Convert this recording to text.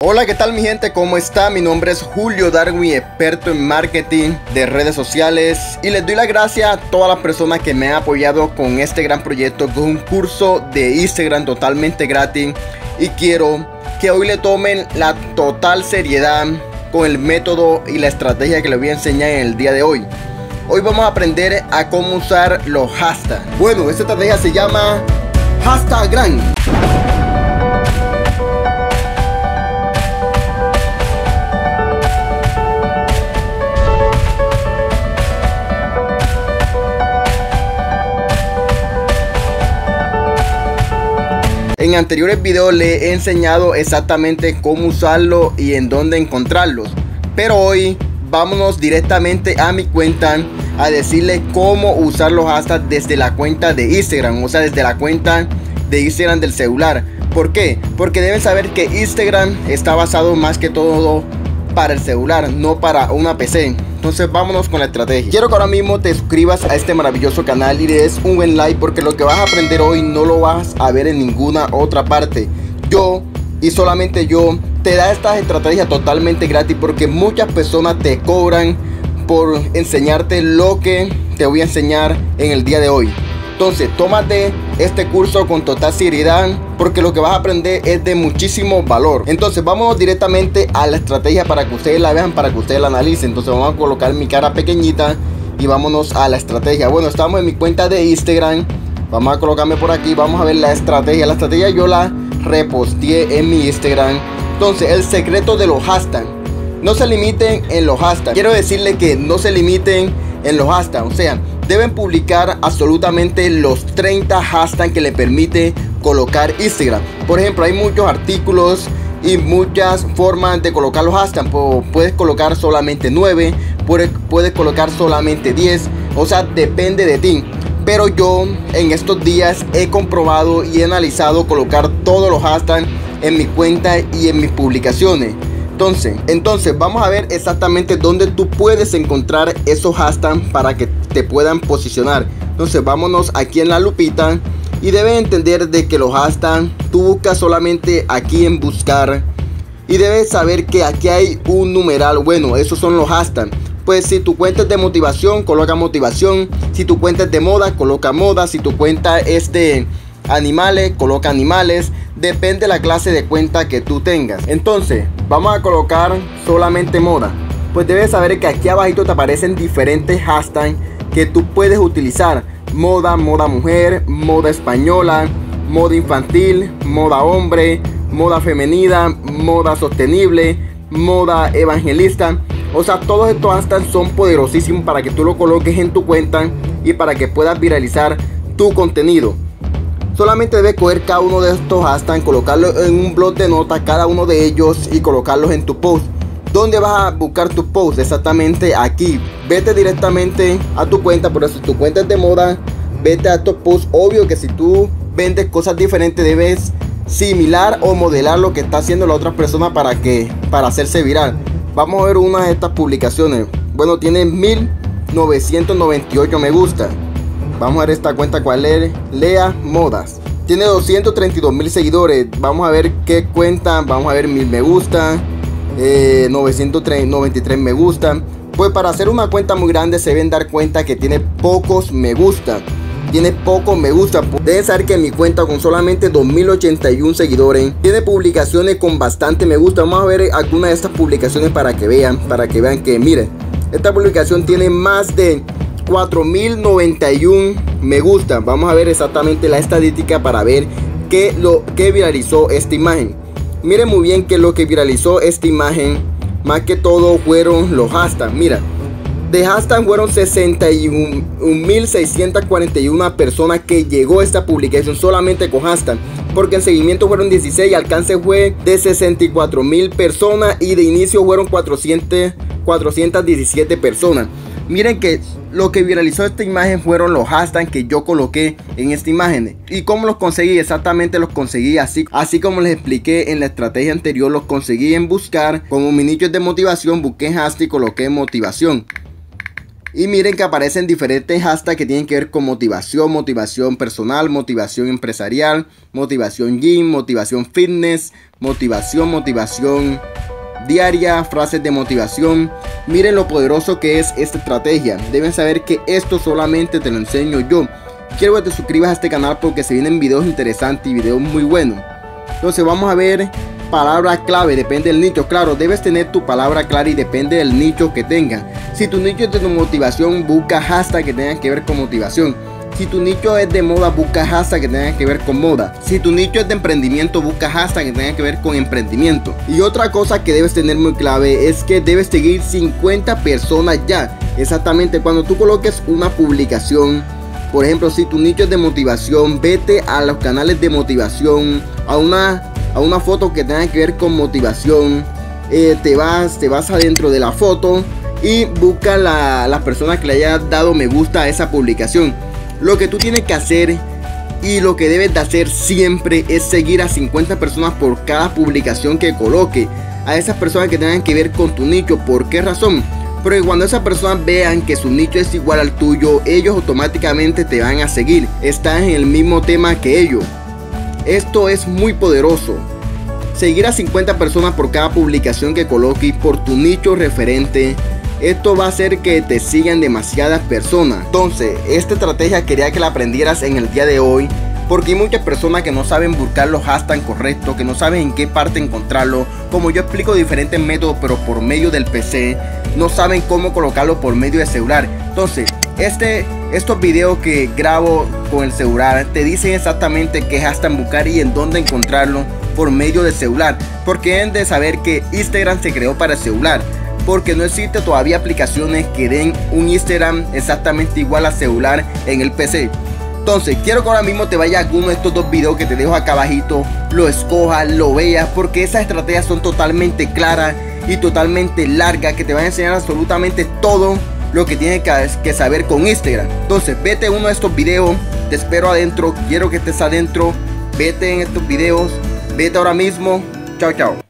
Hola, ¿qué tal mi gente? ¿Cómo está? Mi nombre es Julio Darwin, experto en marketing de redes sociales y les doy la gracias a todas las personas que me han apoyado con este gran proyecto que es un curso de Instagram totalmente gratis y quiero que hoy le tomen la total seriedad con el método y la estrategia que les voy a enseñar en el día de hoy. Hoy vamos a aprender a cómo usar los hashtags. Bueno, esta estrategia se llama hashtag gran. En anteriores videos le he enseñado exactamente cómo usarlo y en dónde encontrarlos. Pero hoy vámonos directamente a mi cuenta a decirle cómo usar los hashtags desde la cuenta de Instagram. O sea, desde la cuenta de Instagram del celular. ¿Por qué? Porque deben saber que Instagram está basado más que todo para el celular, no para una PC. Entonces vámonos con la estrategia. Quiero que ahora mismo te suscribas a este maravilloso canal y le des un buen like porque lo que vas a aprender hoy no lo vas a ver en ninguna otra parte. Yo y solamente yo te da estas estrategias totalmente gratis porque muchas personas te cobran por enseñarte lo que te voy a enseñar en el día de hoy. Entonces, tómate este curso con total seriedad porque lo que vas a aprender es de muchísimo valor. Entonces, vamos directamente a la estrategia para que ustedes la vean, para que ustedes la analicen. Entonces, vamos a colocar mi cara pequeñita y vámonos a la estrategia. Bueno, estamos en mi cuenta de Instagram. Vamos a colocarme por aquí, vamos a ver la estrategia. La estrategia yo la reposteé en mi Instagram. Entonces, el secreto de los hashtags. No se limiten en los hashtags. Quiero decirle que no se limiten en los hashtags. O sea, deben publicar absolutamente los 30 hashtags que le permite colocar Instagram. Por ejemplo, hay muchos artículos y muchas formas de colocar los hashtags. Puedes colocar solamente 9, puedes, colocar solamente 10. O sea, depende de ti. Pero yo en estos días he comprobado y he analizado colocar todos los hashtags en mi cuenta y en mis publicaciones. Entonces, entonces vamos a ver exactamente dónde tú puedes encontrar esos hashtags para que te puedan posicionar. Entonces, vámonos aquí en la lupita y debes entender de que los hashtags tú buscas solamente aquí en buscar y debes saber que aquí hay un numeral. Bueno, esos son los hashtags. Pues si tu cuenta es de motivación, coloca motivación. Si tu cuenta es de moda, coloca moda. Si tu cuenta es de animales, coloca animales. Depende de la clase de cuenta que tú tengas. Entonces, vamos a colocar solamente moda. Pues debes saber que aquí abajito te aparecen diferentes hashtags que tú puedes utilizar. Moda, moda mujer, moda española, moda infantil, moda hombre, moda femenina, moda sostenible, moda evangelista. O sea, todos estos hashtags son poderosísimos para que tú lo coloques en tu cuenta y para que puedas viralizar tu contenido. Solamente debes coger cada uno de estos hashtags, colocarlo en un blog de notas, cada uno de ellos y colocarlos en tu post. ¿Dónde vas a buscar tu post? Exactamente aquí. Vete directamente a tu cuenta, por eso si tu cuenta es de moda, vete a estos posts. Obvio que si tú vendes cosas diferentes debes similar o modelar lo que está haciendo la otra persona para que para hacerse viral. Vamos a ver una de estas publicaciones. Bueno, tiene 1998 me gusta. Vamos a ver esta cuenta cuál es. Lea Modas. Tiene 232 mil seguidores. Vamos a ver qué cuenta. Vamos a ver mil me gusta. Eh, 993 me gusta. Pues para hacer una cuenta muy grande se deben dar cuenta que tiene pocos me gusta. Tiene pocos me gusta. Deben saber que mi cuenta con solamente 2081 seguidores tiene publicaciones con bastante me gusta. Vamos a ver algunas de estas publicaciones para que vean. Para que vean que miren. Esta publicación tiene más de 4091 me gusta. Vamos a ver exactamente la estadística para ver qué lo que viralizó esta imagen. Miren muy bien que lo que viralizó esta imagen, más que todo fueron los hashtags. Mira, de hashtag fueron 61.641 personas que llegó esta publicación solamente con hashtag. Porque en seguimiento fueron 16 y alcance fue de 64.000 personas y de inicio fueron 400, 417 personas. Miren que lo que viralizó esta imagen fueron los hashtags que yo coloqué en esta imagen. ¿Y cómo los conseguí? Exactamente los conseguí así, así como les expliqué en la estrategia anterior. Los conseguí en buscar como mi de motivación. Busqué hashtag y coloqué motivación. Y miren que aparecen diferentes hashtags que tienen que ver con motivación, motivación personal, motivación empresarial, motivación gym, motivación fitness, motivación, motivación diaria, frases de motivación. Miren lo poderoso que es esta estrategia. Deben saber que esto solamente te lo enseño yo. Quiero que te suscribas a este canal porque se vienen videos interesantes y videos muy buenos. Entonces vamos a ver palabra clave, depende del nicho. Claro, debes tener tu palabra clara y depende del nicho que tenga. Si tu nicho es de motivación, busca hasta que tengan que ver con motivación. Si tu nicho es de moda, busca hasta que tenga que ver con moda. Si tu nicho es de emprendimiento, busca hasta que tenga que ver con emprendimiento. Y otra cosa que debes tener muy clave es que debes seguir 50 personas ya. Exactamente, cuando tú coloques una publicación, por ejemplo, si tu nicho es de motivación, vete a los canales de motivación, a una a una foto que tenga que ver con motivación. Eh, te vas, te vas adentro de la foto y busca la, las personas que le haya dado me gusta a esa publicación. Lo que tú tienes que hacer y lo que debes de hacer siempre es seguir a 50 personas por cada publicación que coloque. A esas personas que tengan que ver con tu nicho. ¿Por qué razón? Porque cuando esas personas vean que su nicho es igual al tuyo, ellos automáticamente te van a seguir. Estás en el mismo tema que ellos. Esto es muy poderoso. Seguir a 50 personas por cada publicación que coloques por tu nicho referente. Esto va a hacer que te sigan demasiadas personas. Entonces, esta estrategia quería que la aprendieras en el día de hoy. Porque hay muchas personas que no saben buscar los hashtags correctos, que no saben en qué parte encontrarlo. Como yo explico diferentes métodos, pero por medio del PC, no saben cómo colocarlo por medio de celular. Entonces, este, estos videos que grabo con el celular te dicen exactamente qué hashtag buscar y en dónde encontrarlo por medio del celular. Porque deben de saber que Instagram se creó para el celular. Porque no existe todavía aplicaciones que den un Instagram exactamente igual a celular en el PC. Entonces, quiero que ahora mismo te vaya a alguno de estos dos videos que te dejo acá abajito, lo escojas, lo veas, porque esas estrategias son totalmente claras y totalmente largas, que te van a enseñar absolutamente todo lo que tienes que saber con Instagram. Entonces, vete a uno de estos videos, te espero adentro, quiero que estés adentro, vete en estos videos, vete ahora mismo, chao chao.